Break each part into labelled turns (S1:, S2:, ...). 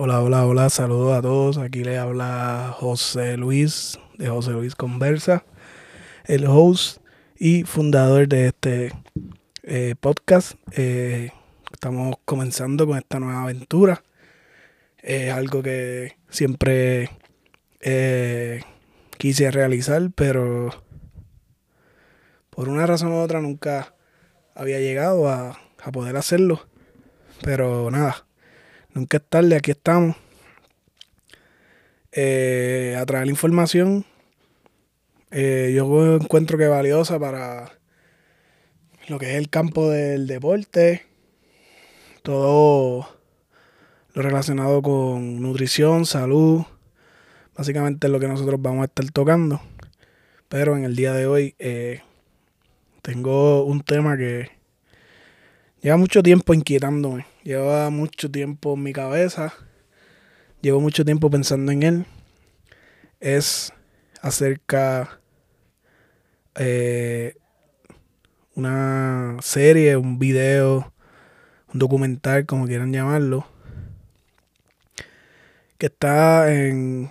S1: Hola, hola, hola, saludos a todos. Aquí le habla José Luis de José Luis Conversa, el host y fundador de este eh, podcast. Eh, estamos comenzando con esta nueva aventura. Es algo que siempre eh, quise realizar, pero por una razón u otra nunca había llegado a, a poder hacerlo. Pero nada, nunca es tarde, aquí estamos. Eh, a traer información. eh, yo encuentro que es valiosa para lo que es el campo del deporte. Todo lo relacionado con nutrición, salud. Básicamente es lo que nosotros vamos a estar tocando. Pero en el día de hoy eh, tengo un tema que lleva mucho tiempo inquietándome. Lleva mucho tiempo en mi cabeza. Llevo mucho tiempo pensando en él. Es acerca eh, una serie, un video, un documental, como quieran llamarlo, que está en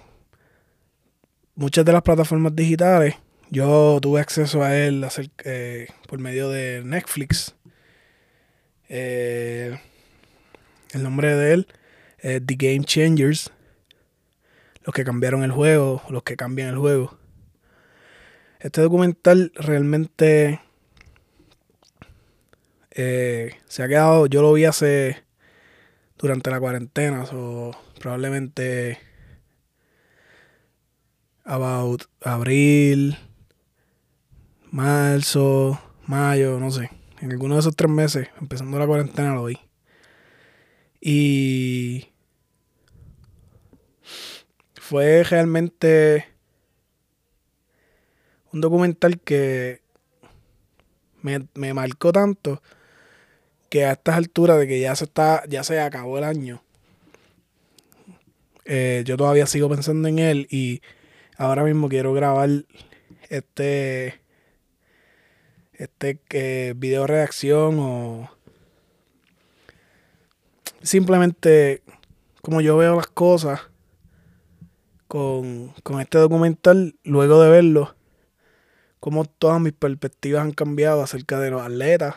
S1: muchas de las plataformas digitales. Yo tuve acceso a él eh, por medio de Netflix. Eh, el nombre de él es The Game Changers. Los que cambiaron el juego, los que cambian el juego. Este documental realmente eh, se ha quedado, yo lo vi hace durante la cuarentena, o probablemente about abril, marzo, mayo, no sé. En alguno de esos tres meses, empezando la cuarentena, lo vi. Y fue realmente un documental que me, me marcó tanto que a estas alturas de que ya se está, ya se acabó el año, eh, yo todavía sigo pensando en él y ahora mismo quiero grabar este este eh, video reacción o simplemente como yo veo las cosas con, con este documental luego de verlo como todas mis perspectivas han cambiado acerca de los atletas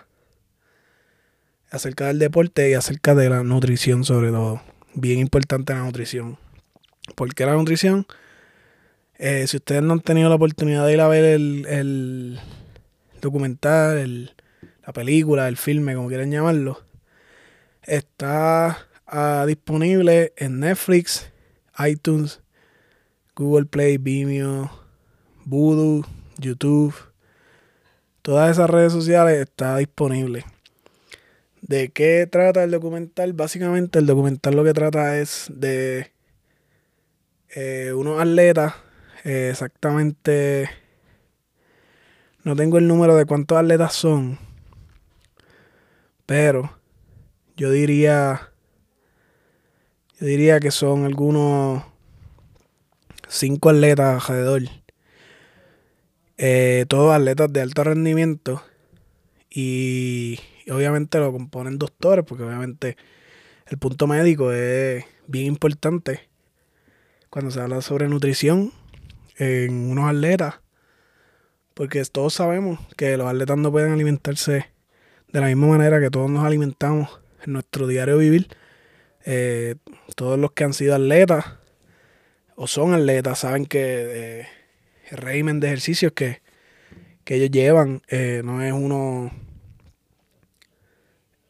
S1: acerca del deporte y acerca de la nutrición sobre todo bien importante la nutrición ¿por qué la nutrición? Eh, si ustedes no han tenido la oportunidad de ir a ver el, el documental, el- la película, el filme, como quieran llamarlo, está ah, disponible en Netflix, iTunes, Google Play, Vimeo, Voodoo, YouTube. Todas esas redes sociales está disponible. ¿De qué trata el documental? Básicamente el documental lo que trata es de eh, unos atletas, eh, exactamente, no tengo el número de cuántos atletas son, pero yo diría, yo diría que son algunos cinco atletas alrededor, eh, todos atletas de alto rendimiento y, y obviamente lo componen doctores, porque obviamente el punto médico es bien importante. Cuando se habla sobre nutrición en unos atletas, porque todos sabemos que los atletas no pueden alimentarse de la misma manera que todos nos alimentamos en nuestro diario vivir. Eh, todos los que han sido atletas o son atletas saben que eh, el régimen de ejercicios que, que ellos llevan eh, no es uno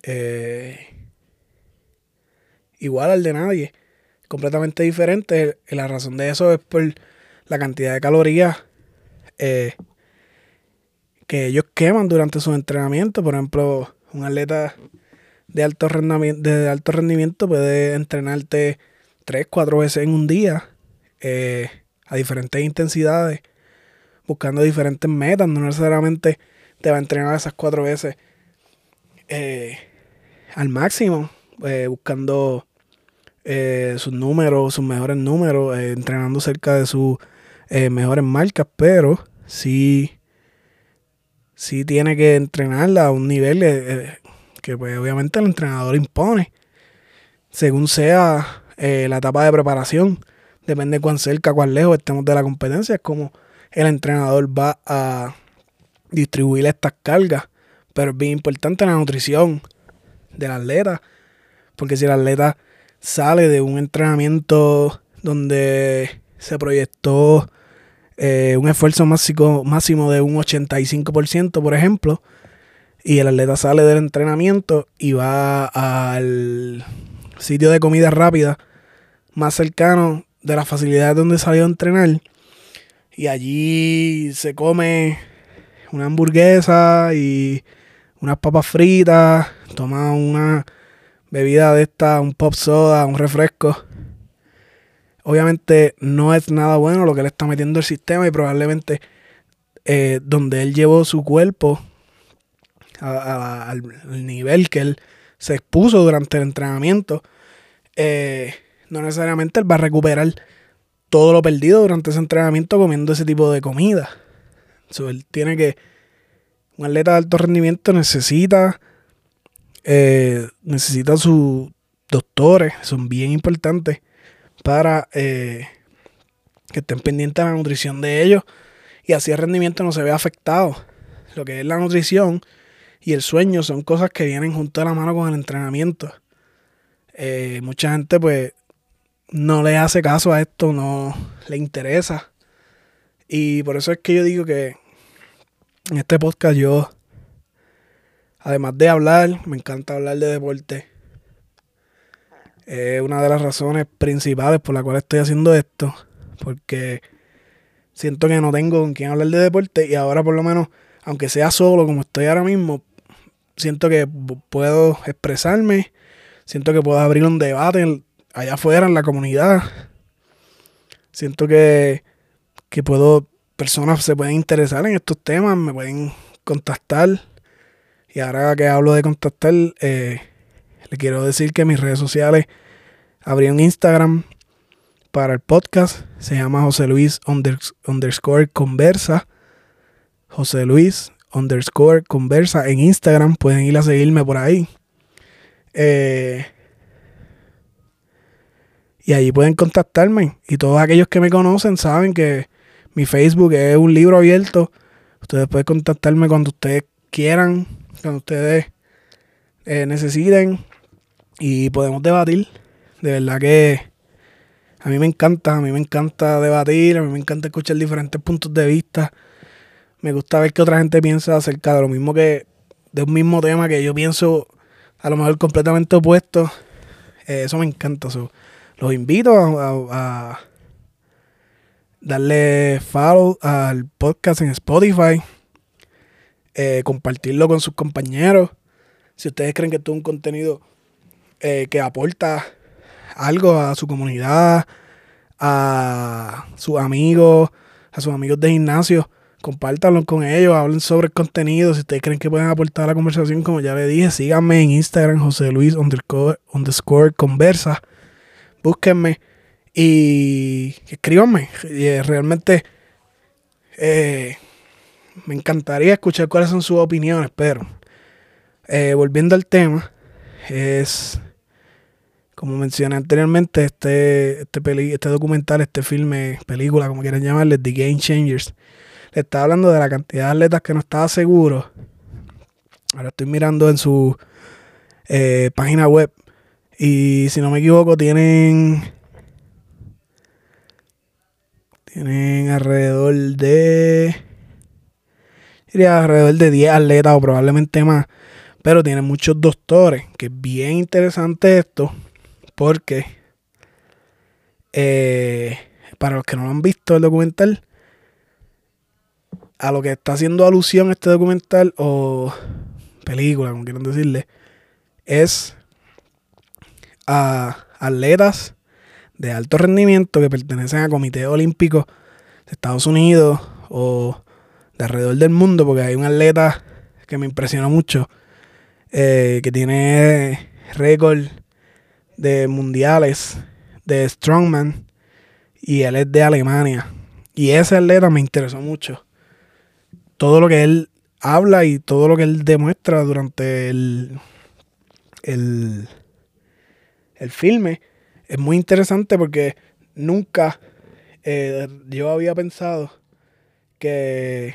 S1: eh, igual al de nadie completamente diferente. La razón de eso es por la cantidad de calorías que ellos queman durante sus entrenamientos. Por ejemplo, un atleta de alto rendimiento, de alto rendimiento puede entrenarte tres, cuatro veces en un día eh, a diferentes intensidades, buscando diferentes metas. No necesariamente te va a entrenar esas cuatro veces eh, al máximo, eh, buscando sus números, sus mejores números, entrenando cerca de sus mejores marcas, pero sí, sí tiene que entrenarla a un nivel que pues obviamente el entrenador impone, según sea eh, la etapa de preparación. Depende cuán cerca, cuán lejos estemos de la competencia. Es como el entrenador va a distribuir estas cargas. Pero es bien importante la nutrición del atleta. Porque si el atleta sale de un entrenamiento donde se proyectó eh, un esfuerzo máximo, máximo de un 85%, por ejemplo, y el atleta sale del entrenamiento y va al sitio de comida rápida más cercano de las facilidades donde salió a entrenar y allí se come una hamburguesa y unas papas fritas, toma una bebida de esta, un pop soda, un refresco. Obviamente no es nada bueno lo que le está metiendo el sistema y probablemente eh, donde él llevó su cuerpo al, nivel que él se expuso durante el entrenamiento, eh, no necesariamente él va a recuperar todo lo perdido durante ese entrenamiento comiendo ese tipo de comida. él tiene que, un atleta de alto rendimiento necesita, eh, necesita sus doctores, son bien importantes para eh, que estén pendientes de la nutrición de ellos y así el rendimiento no se vea afectado. Lo que es la nutrición y el sueño son cosas que vienen junto a la mano con el entrenamiento. Eh, mucha gente pues no le hace caso a esto, no le interesa. Y por eso es que yo digo que en este podcast yo, además de hablar, me encanta hablar de deporte. Es una de las razones principales por la cual estoy haciendo esto. Porque siento que no tengo con quién hablar de deporte y ahora por lo menos, aunque sea solo como estoy ahora mismo, siento que puedo expresarme, siento que puedo abrir un debate allá afuera en la comunidad. Siento que, que puedo, personas se pueden interesar en estos temas, me pueden contactar. Y ahora que hablo de contactar, eh, le quiero decir que mis redes sociales abrí un Instagram para el podcast. Se llama José Luis underscore conversa. José Luis underscore conversa en Instagram. Pueden ir a seguirme por ahí. Eh, y allí pueden contactarme. Y todos aquellos que me conocen saben que mi Facebook es un libro abierto. Ustedes pueden contactarme cuando ustedes quieran, cuando ustedes eh, necesiten. Y podemos debatir. De verdad que a mí me encanta, a mí me encanta debatir, a mí me encanta escuchar diferentes puntos de vista. Me gusta ver que otra gente piensa acerca de lo mismo que, de un mismo tema que yo pienso a lo mejor completamente opuesto. Eh, eso me encanta. los invito a, darle follow al podcast en Spotify. Eh, compartirlo con sus compañeros. Si ustedes creen que esto es un contenido eh, que aporta algo a su comunidad, a sus amigos, a sus amigos de gimnasio, compártanlo con ellos, hablen sobre el contenido. Si ustedes creen que pueden aportar a la conversación, como ya le dije, síganme en Instagram, José Luis underscore, conversa. Búsquenme y escríbanme. Eh, realmente eh, me encantaría escuchar cuáles son sus opiniones, pero eh, volviendo al tema, es como mencioné anteriormente, este, este, peli, este documental, este filme, película, como quieran llamarle, The Game Changers, le estaba hablando de la cantidad de atletas que no estaba seguro. Ahora estoy mirando en su eh, página web y si no me equivoco tienen tienen alrededor de diría alrededor de 10 atletas o probablemente más, pero tienen muchos doctores, que es bien interesante esto porque eh, para los que no lo han visto el documental, a lo que está haciendo alusión este documental o película, como quieran decirle, es a atletas de alto rendimiento que pertenecen a comités olímpicos de Estados Unidos o de alrededor del mundo, porque hay un atleta que me impresionó mucho, eh, que tiene récord de mundiales de Strongman y él es de Alemania. Y ese atleta me interesó mucho. Todo lo que él habla y todo lo que él demuestra durante el, el, el filme es muy interesante porque nunca eh, yo había pensado que,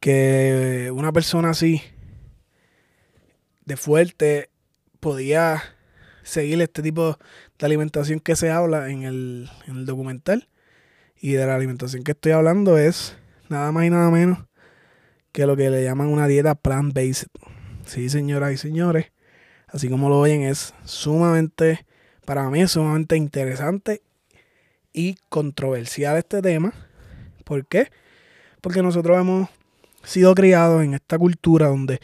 S1: que una persona así de fuerte podía seguir este tipo de alimentación que se habla en el, en el documental. Y de la alimentación que estoy hablando es nada más y nada menos que lo que le llaman una dieta plant-based. Sí, señoras y señores, así como lo oyen, es sumamente, para mí es sumamente interesante y controversial este tema. ¿Por qué? Porque nosotros hemos sido criados en esta cultura donde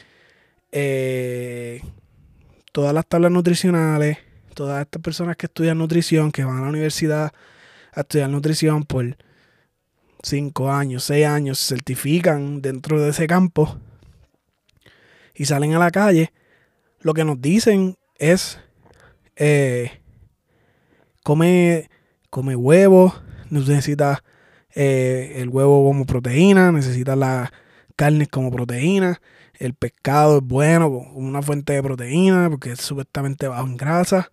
S1: eh, todas las tablas nutricionales, todas estas personas que estudian nutrición, que van a la universidad a estudiar nutrición por 5 años, 6 años, se certifican dentro de ese campo y salen a la calle, lo que nos dicen es, eh, come, come huevo, necesita eh, el huevo como proteína, necesita la carne como proteína, el pescado es bueno, una fuente de proteína, porque es supuestamente bajo en grasa.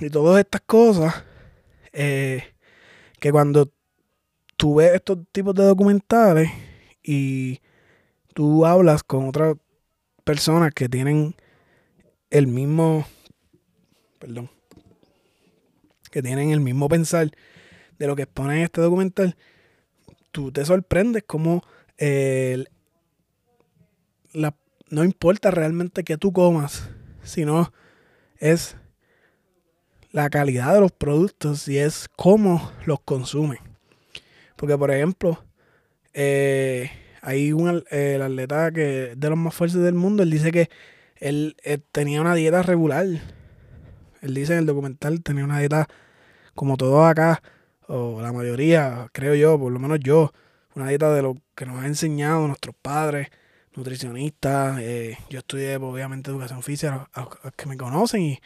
S1: Y todas estas cosas eh, que cuando tú ves estos tipos de documentales y tú hablas con otras personas que tienen el mismo, perdón, que tienen el mismo pensar de lo que expone en este documental, tú te sorprendes como el, la, no importa realmente que tú comas, sino es la calidad de los productos y es cómo los consumen. Porque, por ejemplo, eh, hay un el atleta que de los más fuertes del mundo, él dice que él, eh, tenía una dieta regular. Él dice en el documental, tenía una dieta como todos acá, o la mayoría, creo yo, por lo menos yo, una dieta de lo que nos han enseñado nuestros padres, nutricionistas. Eh, yo estudié, pues, obviamente, educación física, a, los que me conocen, y,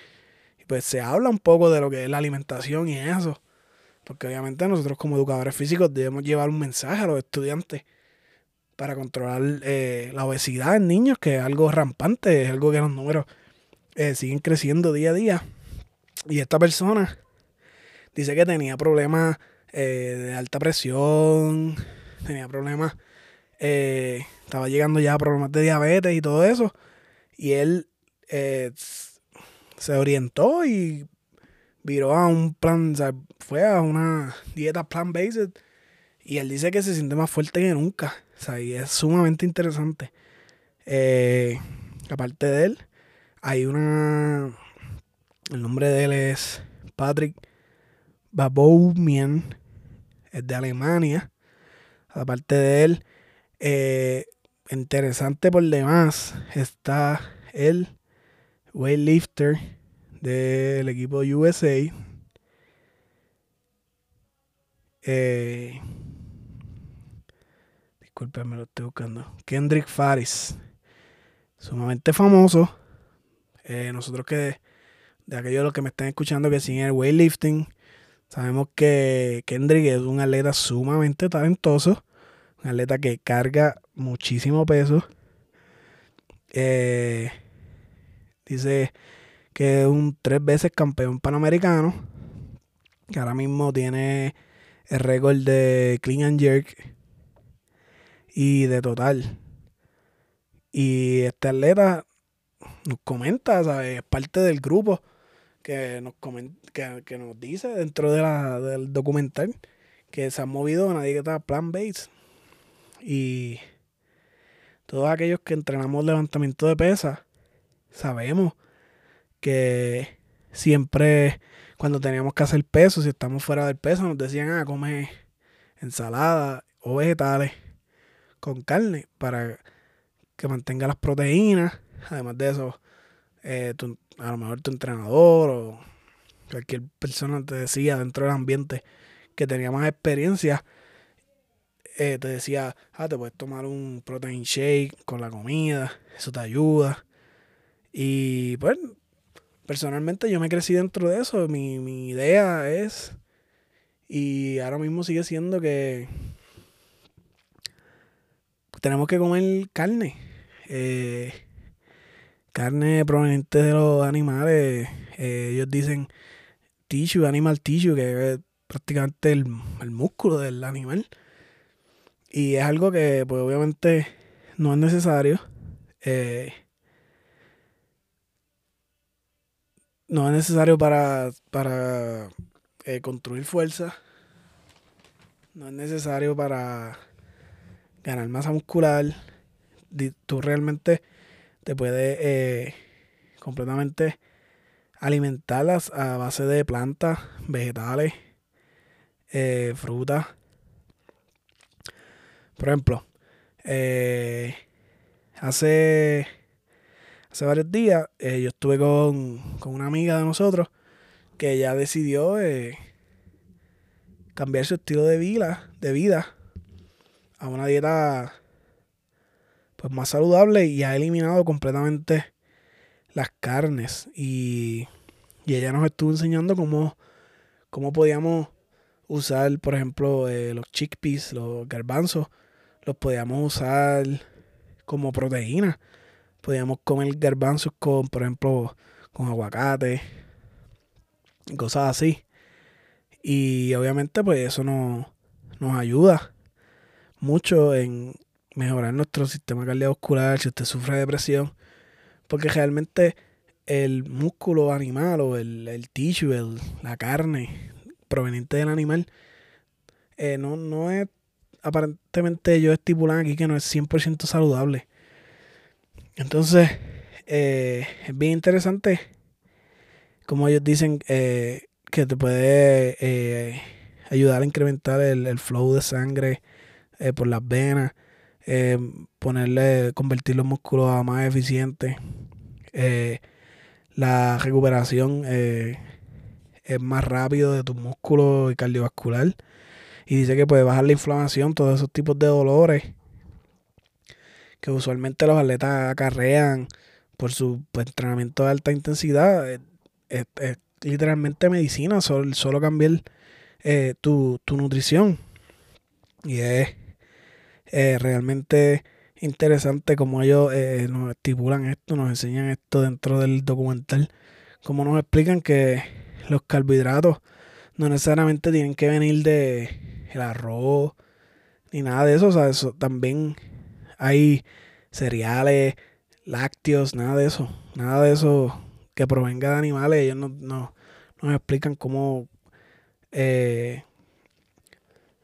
S1: pues se habla un poco de lo que es la alimentación y eso. Porque obviamente nosotros como educadores físicos debemos llevar un mensaje a los estudiantes para controlar eh, la obesidad en niños, que es algo rampante, es algo que los números eh, siguen creciendo día a día. Y esta persona dice que tenía problemas de alta presión, tenía problemas eh, estaba llegando ya a problemas de diabetes y todo eso. Y él eh, se orientó y viró a un plan, o sea, fue a una dieta plant-based. Y él dice que se siente más fuerte que nunca. O sea, y es sumamente interesante. Eh, aparte de él, hay una. El nombre de él es Patrick Baboumian. Es de Alemania. Aparte de él, eh, interesante por demás está el weightlifter del equipo USA. Eh, disculpen, lo estoy buscando. Kendrick Faris. Sumamente famoso. Eh, nosotros que de aquellos los que me están escuchando que siguen el weightlifting, sabemos que Kendrick es un atleta sumamente talentoso un atleta que carga muchísimo peso. Eh, dice que es un tres veces campeón panamericano. Que ahora mismo tiene el récord de clean and jerk y de total. Y este atleta nos comenta, ¿sabes? es parte del grupo que nos, que, nos dice dentro de la, del documental que se ha movido a una dieta plant-based y todos aquellos que entrenamos levantamiento de pesas, sabemos que siempre cuando teníamos que hacer peso, si estamos fuera del peso, nos decían, ah, come ensalada o vegetales con carne para que mantenga las proteínas. Además de eso, eh, a lo mejor tu entrenador o cualquier persona te decía dentro del ambiente que tenía más experiencia, eh, te decía, ah, te puedes tomar un protein shake con la comida, eso te ayuda. Y pues, personalmente yo me crecí dentro de eso. Mi, idea es, y ahora mismo sigue siendo que tenemos que comer carne. Eh, carne proveniente de los animales. Eh, ellos dicen tissue, animal tissue, que es prácticamente el, el músculo del animal. Y es algo que, pues obviamente, no es necesario. Eh, no es necesario para, para eh, construir fuerza. No es necesario para ganar masa muscular. Tú realmente te puedes eh, completamente alimentarlas a base de plantas, vegetales, eh, frutas. Por ejemplo, hace, hace varios días yo estuve con, con, una amiga de nosotros que ya decidió cambiar su estilo de vida, de vida a una dieta pues más saludable y ha eliminado completamente las carnes y, ella nos estuvo enseñando cómo, cómo podíamos usar, por ejemplo, eh, los chickpeas, los garbanzos, los podíamos usar como proteína. Podíamos comer garbanzos con, por ejemplo, con aguacate, cosas así. Y obviamente pues eso nos, nos ayuda mucho en mejorar nuestro sistema cardiovascular si usted sufre de depresión. Porque realmente el músculo animal o el, el tissue, la carne proveniente del animal, eh, no, no es, aparentemente ellos estipulan aquí que no es 100% saludable. Entonces, eh, es bien interesante como ellos dicen eh, que te puede ayudar a incrementar el, el flow de sangre por las venas eh, ponerle, convertir los músculos a más eficientes. Eh, la recuperación eh, es más rápido de tus músculos y cardiovascular. Y dice que puede bajar la inflamación, todos esos tipos de dolores que usualmente los atletas acarrean por su pues, entrenamiento de alta intensidad. Es, literalmente medicina, solo, solo cambiar tu, tu nutrición. Y es eh, realmente interesante como ellos eh, nos estipulan esto, nos enseñan esto dentro del documental, como nos explican que los carbohidratos no necesariamente tienen que venir de el arroz ni nada de eso, o sea, eso también hay cereales, lácteos, nada de eso, nada de eso que provenga de animales, ellos no, no nos explican cómo eh,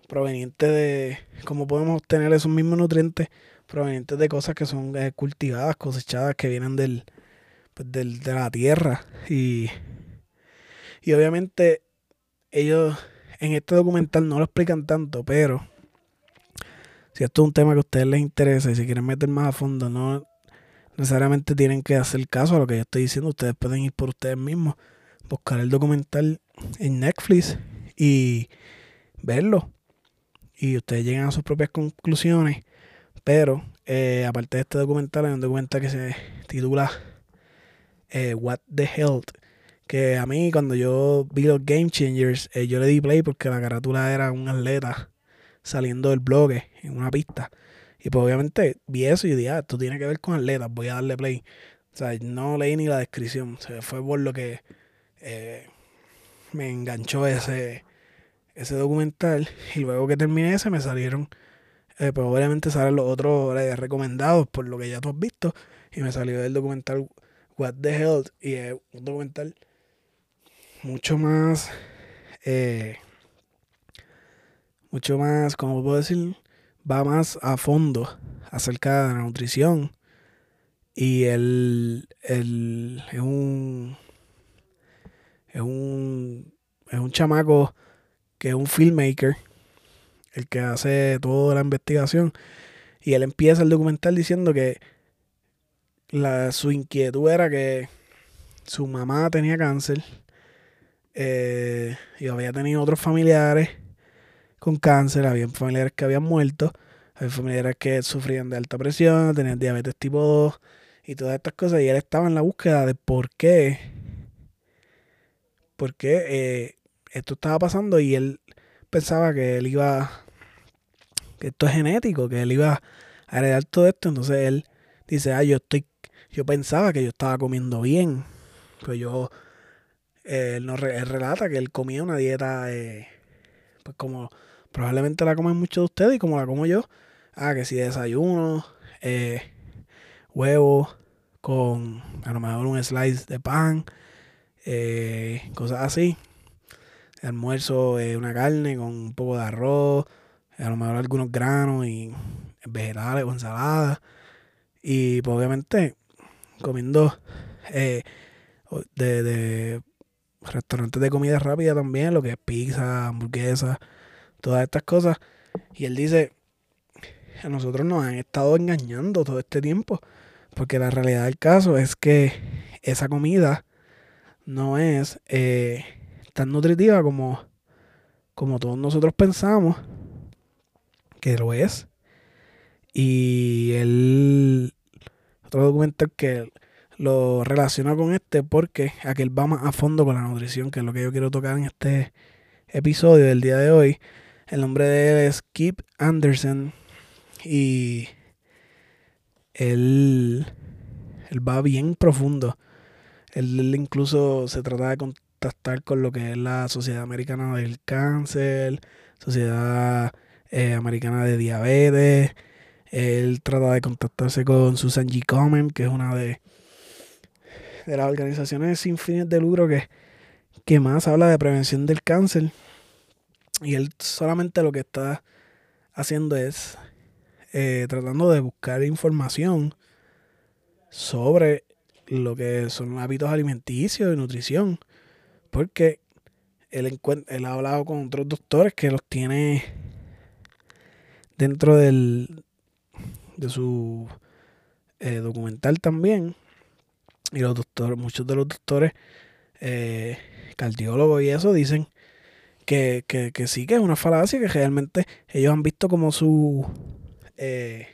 S1: proveniente de cómo podemos obtener esos mismos nutrientes provenientes de cosas que son eh, cultivadas, cosechadas, que vienen del, pues, del, de la tierra. Y, y obviamente ellos en este documental no lo explican tanto, pero si esto es un tema que a ustedes les interesa y si quieren meter más a fondo, no necesariamente tienen que hacer caso a lo que yo estoy diciendo. Ustedes pueden ir por ustedes mismos, buscar el documental en Netflix y verlo y ustedes llegan a sus propias conclusiones. Pero eh, aparte de este documental, hay un documental que se titula eh, What the Health. Que a mí, cuando yo vi los Game Changers, eh, yo le di play porque la carátula era un atleta saliendo del blog en una pista. Y pues obviamente vi eso y dije, ah, esto tiene que ver con atletas, voy a darle play. O sea, no leí ni la descripción. O fue por lo que me enganchó ese, ese documental y luego que terminé ese me salieron, eh, pues obviamente salen los otros eh, recomendados por lo que ya tú has visto y me salió el documental What the Health y es un documental mucho más, eh, mucho más, como puedo decir, va más a fondo acerca de la nutrición y el, el es un es un es un chamaco que es un filmmaker, el que hace toda la investigación. Y él empieza el documental diciendo que la, su inquietud era que su mamá tenía cáncer eh, y había tenido otros familiares con cáncer, había familiares que habían muerto, había familiares que sufrían de alta presión, tenían diabetes tipo 2 y todas estas cosas. Y él estaba en la búsqueda de por qué, por qué eh, esto estaba pasando y él pensaba que él iba, que esto es genético, que él iba a heredar todo esto. Entonces él dice, ah, yo estoy, yo pensaba que yo estaba comiendo bien. Pues yo, eh, él relata que él comía una dieta, eh, pues como probablemente la comen muchos de ustedes y como la como yo. Ah, que si desayuno, eh, huevo con a lo mejor un slice de pan, eh, cosas así. almuerzo, eh, una carne con un poco de arroz, a lo mejor algunos granos y vegetales o ensaladas. Y pues obviamente comiendo eh, de, de restaurantes de comida rápida también, lo que es pizza, hamburguesa, todas estas cosas. Y él dice, a nosotros nos han estado engañando todo este tiempo, porque la realidad del caso es que esa comida no es eh, tan nutritiva como, como todos nosotros pensamos que lo es. Y el otro documental que lo relaciona con este porque aquel va más a fondo con la nutrición, que es lo que yo quiero tocar en este episodio del día de hoy. El nombre de él es Kip Anderson y él, él va bien profundo. Él, incluso se trata de contactar con lo que es la Sociedad Americana del Cáncer, Sociedad eh, Americana de Diabetes. Él trata de contactarse con Susan G. Komen, que es una de, de las organizaciones sin fines de lucro que, que más habla de prevención del cáncer. Y él solamente lo que está haciendo es eh, tratando de buscar información sobre lo que son hábitos alimenticios y nutrición. Porque él, él ha hablado con otros doctores que los tiene dentro del, de su eh, documental también. Y los doctores, muchos de los doctores eh, cardiólogos y eso dicen que, que, que, sí que es una falacia, que realmente ellos han visto como su eh,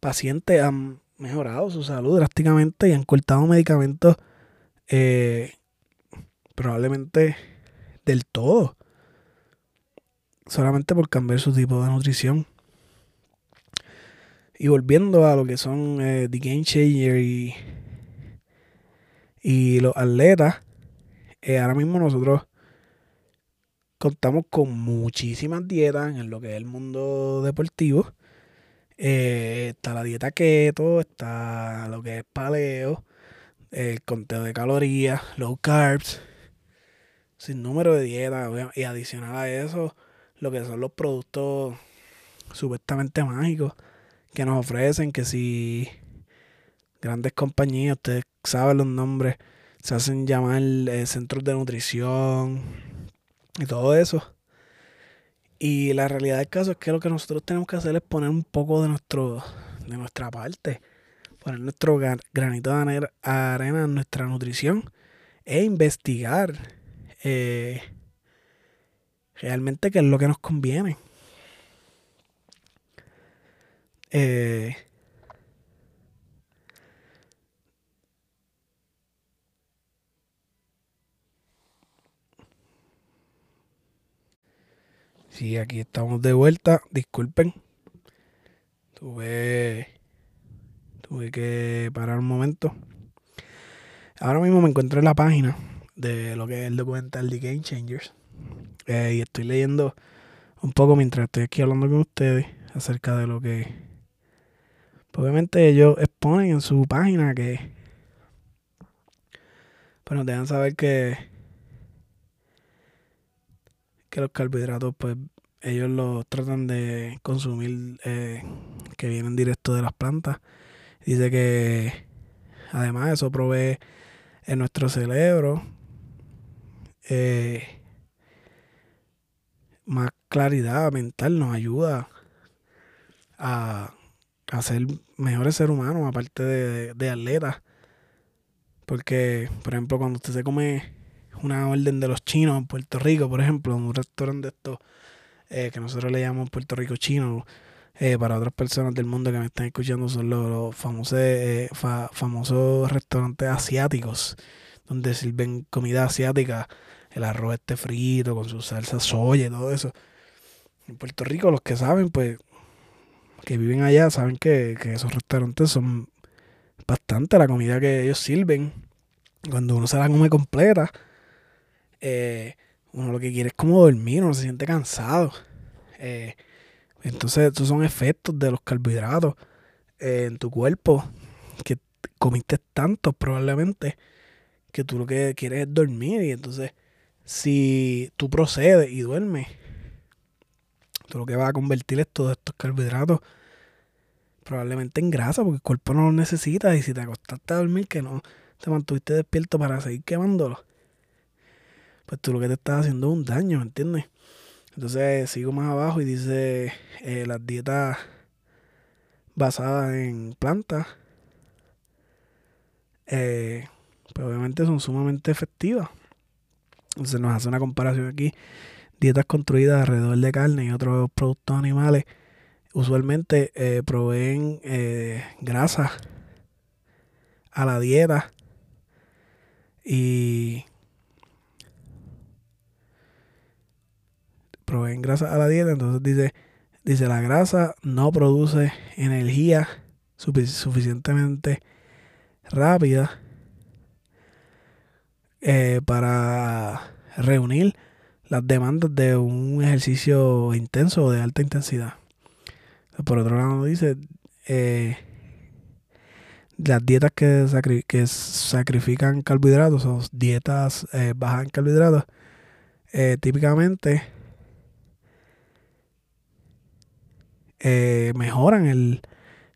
S1: pacientes han mejorado su salud drásticamente y han cortado medicamentos eh, probablemente del todo. Solamente por cambiar su tipo de nutrición. Y volviendo a lo que son eh, The Game Changer y, y los atletas, eh, ahora mismo nosotros contamos con muchísimas dietas en lo que es el mundo deportivo. Eh, está la dieta keto, está lo que es paleo, el conteo de calorías, low carbs, sin número de dietas. Y adicional a eso, lo que son los productos supuestamente mágicos que nos ofrecen, que si grandes compañías, ustedes saben los nombres, se hacen llamar eh, centros de nutrición y todo eso. Y la realidad del caso es que lo que nosotros tenemos que hacer es poner un poco de nuestro de nuestra parte, poner nuestro granito de arena en nuestra nutrición e investigar eh, realmente qué es lo que nos conviene. Eh, sí, aquí estamos de vuelta. Disculpen. Tuve, tuve que parar un momento. Ahora mismo me encuentro en la página de lo que es el documental de Game Changers. Eh, y estoy leyendo un poco mientras estoy aquí hablando con ustedes acerca de lo que obviamente ellos exponen en su página que pues nos dejan saber que que los carbohidratos pues ellos los tratan de consumir eh, que vienen directo de las plantas dice que además eso provee en nuestro cerebro eh, más claridad mental nos ayuda a a ser mejores seres humanos, aparte de, de atletas. Porque, por ejemplo, cuando usted se come una orden de los chinos en Puerto Rico, por ejemplo, un restaurante de estos eh, que nosotros le llamamos Puerto Rico chino, eh, para otras personas del mundo que me están escuchando son los, famosos, eh, famosos restaurantes asiáticos, donde sirven comida asiática, el arroz este frito con su salsa soya y todo eso. En Puerto Rico, los que saben, pues que viven allá saben que, esos restaurantes son bastante la comida que ellos sirven. Cuando uno se la come completa, eh, uno lo que quiere es como dormir, uno se siente cansado. Eh, entonces, esos son efectos de los carbohidratos eh, en tu cuerpo que comiste tanto probablemente que tú lo que quieres es dormir y entonces si tú procedes y duermes, tú lo que vas a convertir es todos estos carbohidratos probablemente en grasa porque el cuerpo no lo necesita y si te acostaste a dormir que no te mantuviste despierto para seguir quemándolo, pues tú lo que te estás haciendo es un daño, ¿me entiendes? Entonces sigo más abajo y dice eh, las dietas basadas en plantas, eh, pues obviamente son sumamente efectivas. Entonces nos hace una comparación aquí. Dietas construidas alrededor de carne y otros productos animales usualmente eh, proveen eh, grasa a la dieta y proveen grasa a la dieta. Entonces dice, dice la grasa no produce energía suficientemente rápida eh, para reunir las demandas de un ejercicio intenso o de alta intensidad. Por otro lado, dice, eh, las dietas que, sacrifican carbohidratos o dietas eh, bajas en carbohidratos, típicamente mejoran el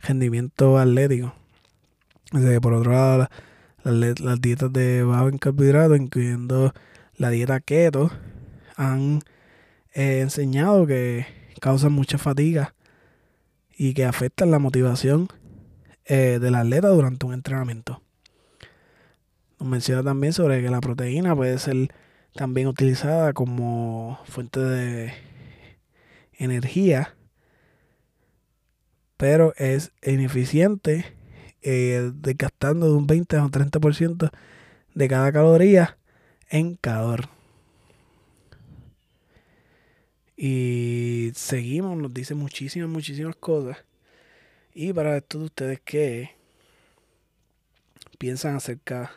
S1: rendimiento atlético. por otro lado, las, dietas de bajo en carbohidratos, incluyendo la dieta keto, han eh, enseñado que causan mucha fatiga y que afectan la motivación eh, del atleta durante un entrenamiento. Nos menciona también sobre que la proteína puede ser también utilizada como fuente de energía, pero es ineficiente eh, desgastando de un 20 a un 30% de cada caloría en calor. Y seguimos, nos dice muchísimas, muchísimas cosas. Y para todos ustedes que piensan acerca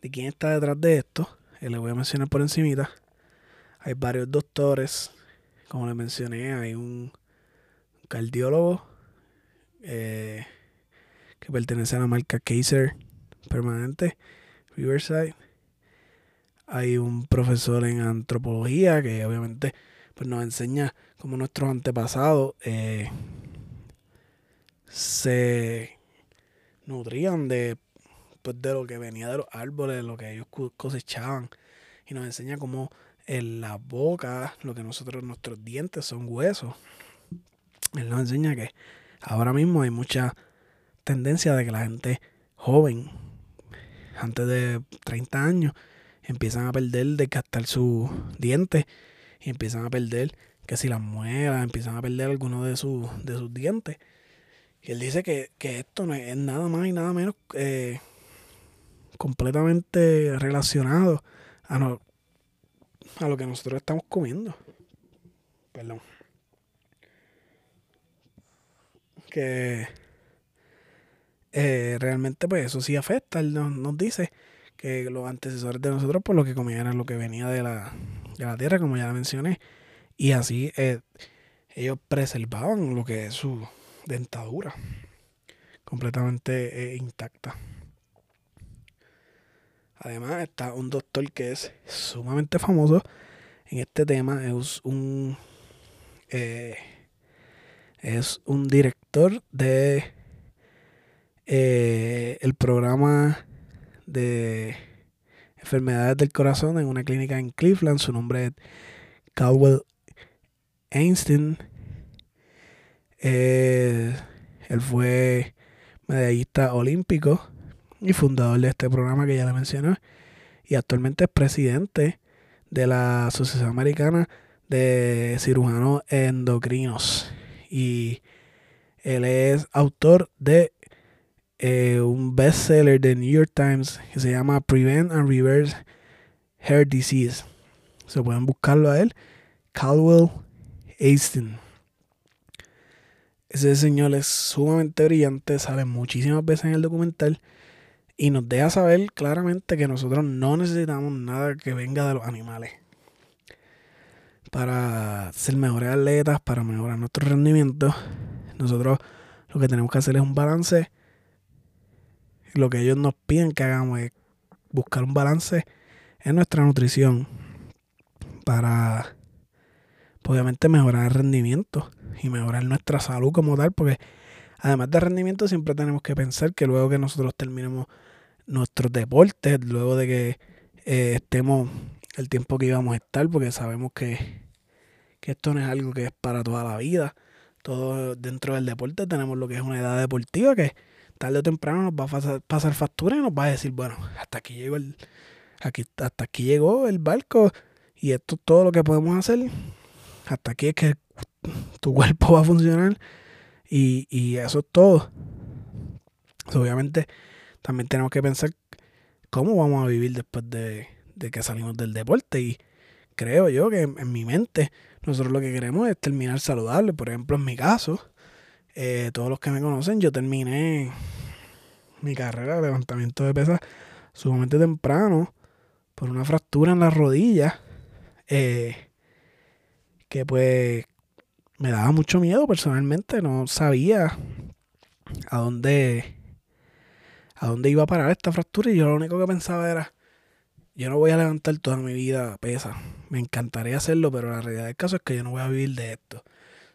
S1: de quién está detrás de esto, eh, les voy a mencionar por encimita. Hay varios doctores, como les mencioné, hay un cardiólogo, eh, que pertenece a la marca Kaiser Permanente, Riverside. Hay un profesor en antropología que obviamente pues, nos enseña cómo nuestros antepasados eh, se nutrían de, pues, de lo que venía de los árboles, lo que ellos cosechaban. Y nos enseña cómo en la boca, lo que nosotros, nuestros dientes son huesos. Él nos enseña que ahora mismo hay mucha tendencia de que la gente joven, antes de 30 años, empiezan a perder, de gastar sus dientes y empiezan a perder que si las muelas, empiezan a perder algunos de, sus de sus dientes. Y él dice que, esto no es nada más y nada menos eh, completamente relacionado a, a lo que nosotros estamos comiendo. Perdón. Que eh, realmente pues eso sí afecta. Él nos, dice que los antecesores de nosotros por lo que comían era lo que venía de la, de la tierra, como ya mencioné. Y así eh, ellos preservaban lo que es su dentadura completamente eh, intacta. Además está un doctor que es sumamente famoso en este tema. Es un, es un director de eh, el programa de enfermedades del corazón en una clínica en Cleveland. Su nombre es Caldwell Einstein. Eh, él fue medallista olímpico y fundador de este programa que ya le mencioné. Y actualmente es presidente de la Asociación Americana de Cirujanos Endocrinos. Y él es autor de eh, un bestseller de New York Times que se llama Prevent and Reverse Hair Disease. Se pueden buscarlo a él. Caldwell Aston. Ese señor es sumamente brillante, sale muchísimas veces en el documental y nos deja saber claramente que nosotros no necesitamos nada que venga de los animales para ser mejores atletas, para mejorar nuestro rendimiento. Nosotros lo que tenemos que hacer es un balance. Lo que ellos nos piden que hagamos es buscar un balance en nuestra nutrición para pues, obviamente mejorar el rendimiento y mejorar nuestra salud como tal, porque además de rendimiento siempre tenemos que pensar que luego que nosotros terminemos nuestros deportes, luego de que eh, estemos el tiempo que íbamos a estar, porque sabemos que, que esto no es algo que es para toda la vida. Todo dentro del deporte tenemos lo que es una edad deportiva que tarde o temprano nos va a pasar, factura y nos va a decir, bueno, hasta aquí llegó el, aquí, hasta aquí llegó el barco y esto es todo lo que podemos hacer. Hasta aquí es que tu cuerpo va a funcionar y, y eso es todo. obviamente también tenemos que pensar cómo vamos a vivir después de, que salimos del deporte. Y creo yo que en, mi mente nosotros lo que queremos es terminar saludable. Por ejemplo, en mi caso, eh, todos los que me conocen, yo terminé mi carrera de levantamiento de pesas sumamente temprano por una fractura en la rodilla. Eh, que pues me daba mucho miedo personalmente, no sabía a dónde a dónde iba a parar esta fractura y yo lo único que pensaba era, yo no voy a levantar toda mi vida pesa. Me encantaría hacerlo, pero la realidad del caso es que yo no voy a vivir de esto.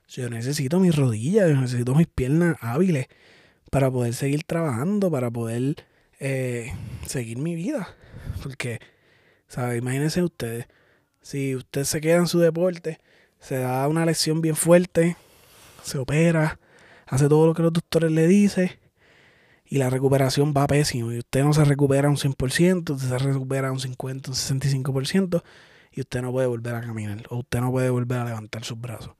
S1: Yo necesito mis rodillas, yo necesito mis piernas hábiles para poder seguir trabajando, para poder eh, seguir mi vida. Porque, ¿sabes? Imagínense ustedes, si usted se queda en su deporte, se da una lesión bien fuerte, se opera, hace todo lo que los doctores le dicen y la recuperación va pésimo. Y usted no se recupera un 100%, usted se recupera un 50, un 65% y usted no puede volver a caminar o usted no puede volver a levantar sus brazos.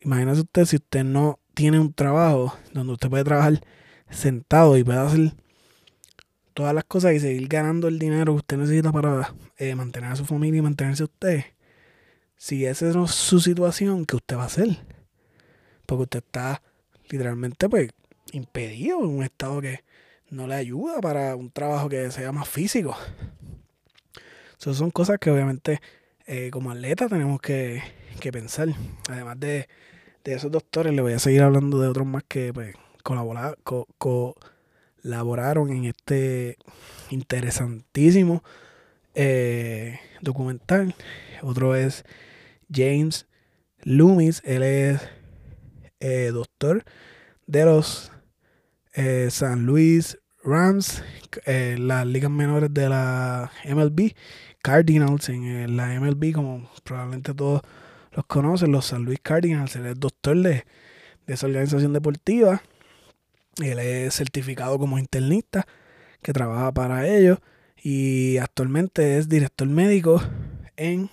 S1: Imagínese usted si usted no tiene un trabajo donde usted puede trabajar sentado y puede hacer todas las cosas y seguir ganando el dinero que usted necesita para eh, mantener a su familia y mantenerse usted. Si esa es su situación, ¿qué usted va a hacer? Porque usted está literalmente pues impedido, en un estado que no le ayuda para un trabajo que sea más físico. Esas son cosas que obviamente eh, como atleta tenemos que, pensar. Además de, esos doctores, le voy a seguir hablando de otros más que pues, colaboraron en este interesantísimo eh, documental. Otro es James Loomis, él es eh, doctor de los eh, San Luis Rams, eh, las ligas menores de la MLB, Cardinals en eh, la MLB, como probablemente todos los conocen, los San Luis Cardinals, él es doctor de, esa organización deportiva, él es certificado como internista, que trabaja para ellos y actualmente es director médico en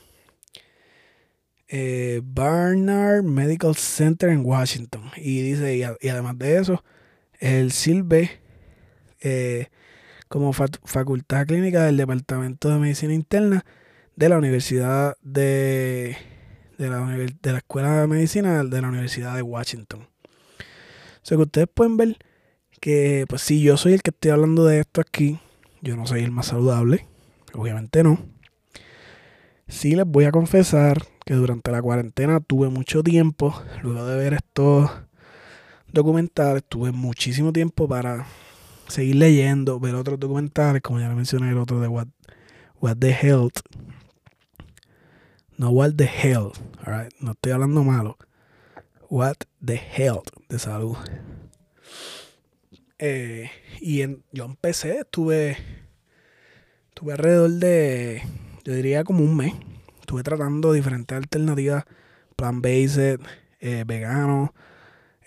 S1: Barnard Medical Center en Washington. Y dice, y además de eso, él sirve eh, como facultad clínica del Departamento de Medicina Interna de la Universidad de, de, la, de la Escuela de Medicina de la Universidad de Washington. O sea que ustedes pueden ver que, pues si yo soy el que estoy hablando de esto aquí, yo no soy el más saludable, obviamente no. Sí les voy a confesar que durante la cuarentena tuve mucho tiempo, luego de ver estos documentales, tuve muchísimo tiempo para seguir leyendo, ver otros documentales, como ya mencioné el otro de What, What the Health. No What the Health, alright, no estoy hablando malo. What the Health de salud. Eh, y en, yo empecé, estuve, estuve alrededor de, yo diría como un mes. Estuve tratando diferentes alternativas, plant-based, eh, vegano,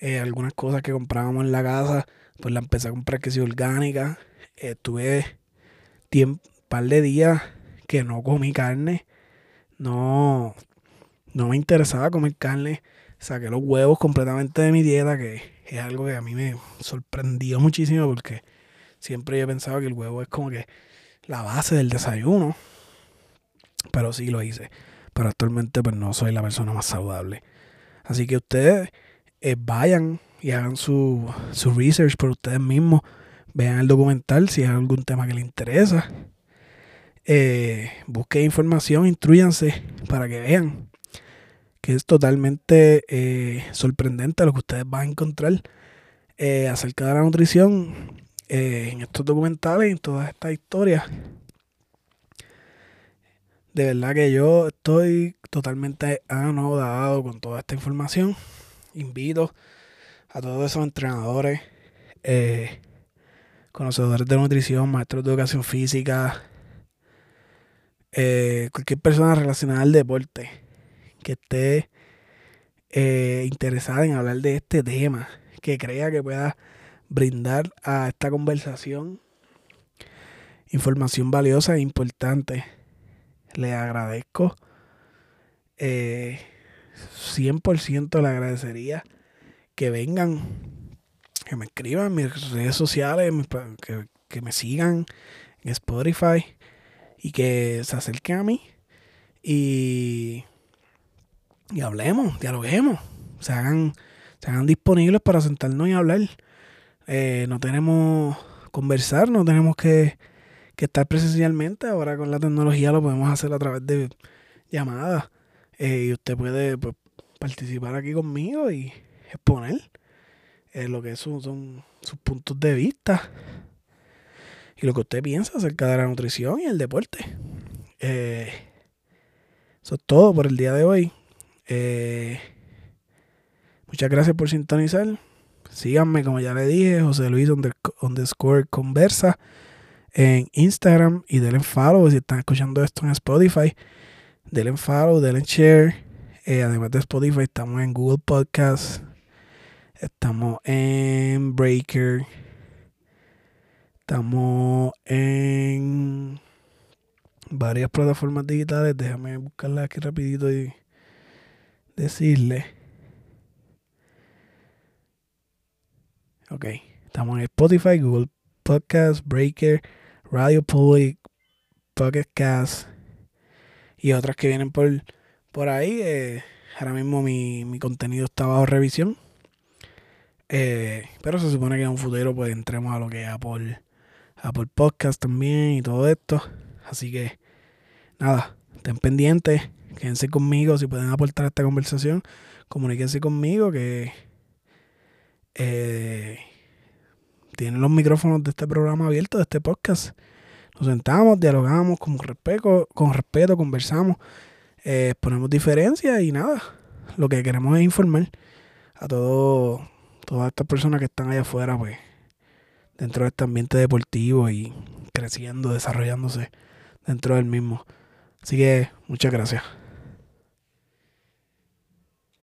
S1: eh, algunas cosas que comprábamos en la casa, pues la empecé a comprar que si orgánica. Estuve un par de días que no comí carne. No, no me interesaba comer carne. Saqué los huevos completamente de mi dieta, que es algo que a mí me sorprendió muchísimo porque siempre he pensado que el huevo es como que la base del desayuno. Pero sí lo hice. Pero actualmente pues no soy la persona más saludable. Así que ustedes eh, vayan y hagan su, su research por ustedes mismos. Vean el documental si hay algún tema que les interesa. Eh, busquen información, instruyanse para que vean que es totalmente eh, sorprendente lo que ustedes van a encontrar acerca de la nutrición en estos documentales, en todas estas historias. De verdad que yo estoy totalmente anodado con toda esta información. Invito a todos esos entrenadores, eh, conocedores de nutrición, maestros de educación física, eh, cualquier persona relacionada al deporte que esté eh, interesada en hablar de este tema, que crea que pueda brindar a esta conversación información valiosa e importante. Le agradezco. 100% le agradecería que vengan, que me escriban en mis redes sociales, que, que me sigan en Spotify y que se acerquen a mí y, y hablemos, dialoguemos, se hagan, se hagan disponibles para sentarnos y hablar. Eh, no tenemos conversar, no tenemos que, que, estar presencialmente. Ahora con la tecnología lo podemos hacer a través de llamadas. Eh, y usted puede pues, participar aquí conmigo y exponer eh, lo que son, sus puntos de vista y lo que usted piensa acerca de la nutrición y el deporte. Eh, eso es todo por el día de hoy. Muchas gracias por sintonizar. Síganme, como ya le dije, José Luis underscore conversa en Instagram y denle follow si están escuchando esto en Spotify. Denle follow, denle share. Eh, además de Spotify, estamos en Google Podcast. Estamos en Breaker. Estamos en varias plataformas digitales. Déjame buscarla aquí rapidito y decirle. Ok, estamos en Spotify, Google Podcast, Breaker, Radio Public, Pocket Cast y otras que vienen por, por ahí. Eh, ahora mismo mi, mi, contenido está bajo revisión. Eh, pero se supone que en un futuro pues entremos a lo que es Apple, Apple Podcast también y todo esto. Así que nada, estén pendientes, quédense conmigo si pueden aportar esta conversación. Comuníquense conmigo que eh, tienen los micrófonos de este programa abiertos, de este podcast. Nos sentamos, dialogamos con respeto, con respeto conversamos, eh, ponemos diferencias y nada. Lo que queremos es informar a todo, todas estas personas que están allá afuera, pues, dentro de este ambiente deportivo y creciendo, desarrollándose dentro del mismo. Así que muchas gracias.